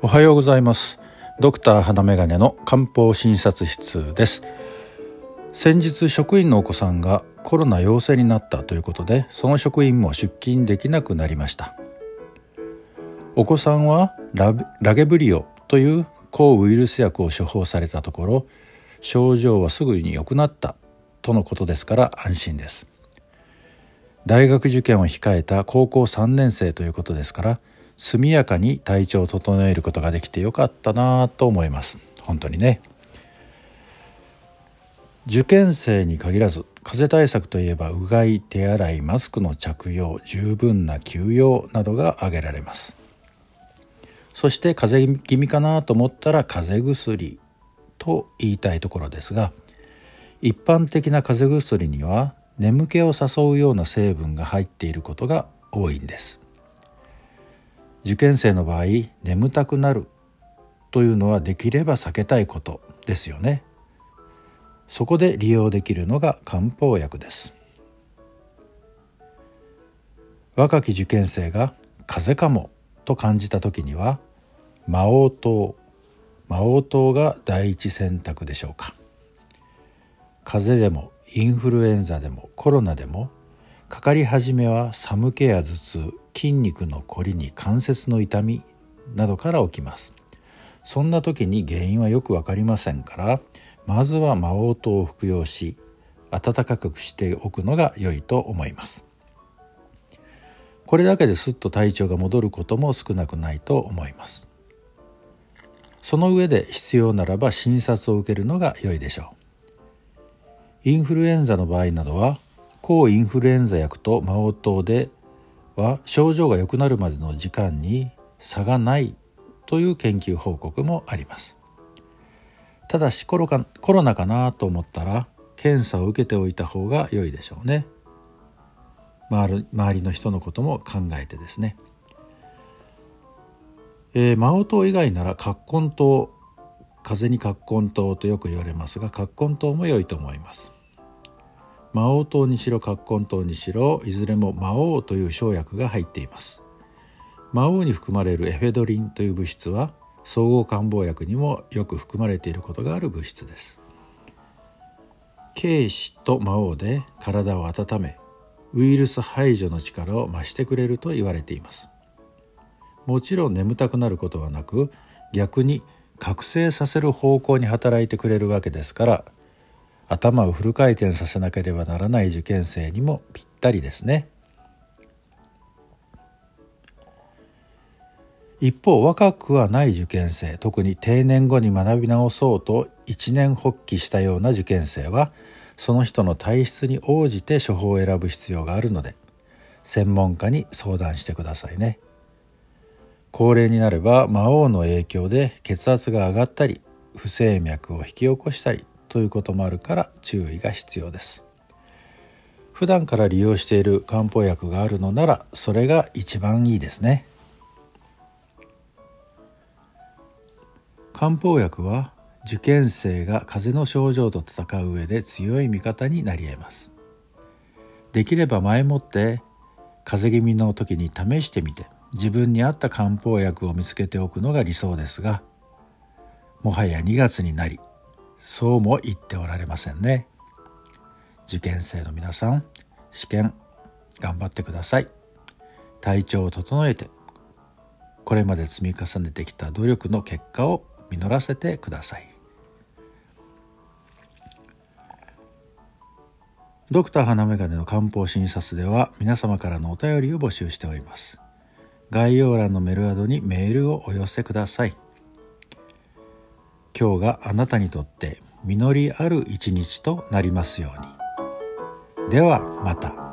おはようございます。ドクター花眼鏡の漢方診察室です。先日職員のお子さんがコロナ陽性になったということでその職員も出勤できなくなりました。お子さんはラゲブリオという抗ウイルス薬を処方されたところ症状はすぐに良くなったとのことですから安心です。大学受験を控えた高校3年生ということですから速やかに体調を整えることができてよかったなと思います。本当にね。受験生に限らず風邪対策といえばうがい手洗いマスクの着用十分な休養などが挙げられます。そして風邪気味かなと思ったら風邪薬と言いたいところですが一般的な風邪薬には眠気を誘うような成分が入っていることが多いんです。受験生の場合眠たくなるというのはできれば避けたいことですよね。そこで利用できるのが漢方薬です。若き受験生が風邪かもと感じた時には魔王糖魔王糖が第一選択でしょうか。風邪でもインフルエンザでもコロナでもかかり始めは寒気や頭痛筋肉のこりに関節の痛みなどから起きます。そんな時に原因はよく分かりませんからまずは魔王糖を服用し暖かくしておくのが良いと思います。これだけですっと体調が戻ることも少なくないと思います。その上で必要ならば診察を受けるのが良いでしょう。インフルエンザの場合などは抗インフルエンザ薬と魔王糖では症状が良くなるまでの時間に差がないという研究報告もあります。ただしコロかコロナかなと思ったら検査を受けておいた方が良いでしょうね。周りの人のことも考えてですね、えー、魔王糖以外なら葛根糖風に葛根糖とよく言われますが葛根糖も良いと思います。魔王糖にしろ葛根糖にしろいずれも魔王という生薬が入っています。魔王に含まれるエフェドリンという物質は総合漢方薬にもよく含まれていることがある物質です。軽視と魔王で体を温めウイルス排除の力を増してくれると言われています。もちろん眠たくなることはなく逆に覚醒させる方向に働いてくれるわけですから頭をフル回転させなければならない受験生にもぴったりですね。一方若くはない受験生特に定年後に学び直そうと一年発起したような受験生はその人の体質に応じて処方を選ぶ必要があるので専門家に相談してくださいね。高齢になれば魔王の影響で血圧が上がったり不整脈を引き起こしたりということもあるから注意が必要です。普段から利用している漢方薬があるのならそれが一番いいですね。漢方薬は受験生が風邪の症状と戦う上で強い味方になり得ます。できれば前もって風邪気味の時に試してみて自分に合った漢方薬を見つけておくのが理想ですがもはや2月になりそうも言っておられませんね。受験生の皆さん試験頑張ってください。体調を整えてこれまで積み重ねてきた努力の結果を実らせてください。ドクター花眼鏡の漢方診察では皆様からのお便りを募集しております。概要欄のメールアドにメールをお寄せください。今日があなたにとって実りある一日となりますように。ではまた。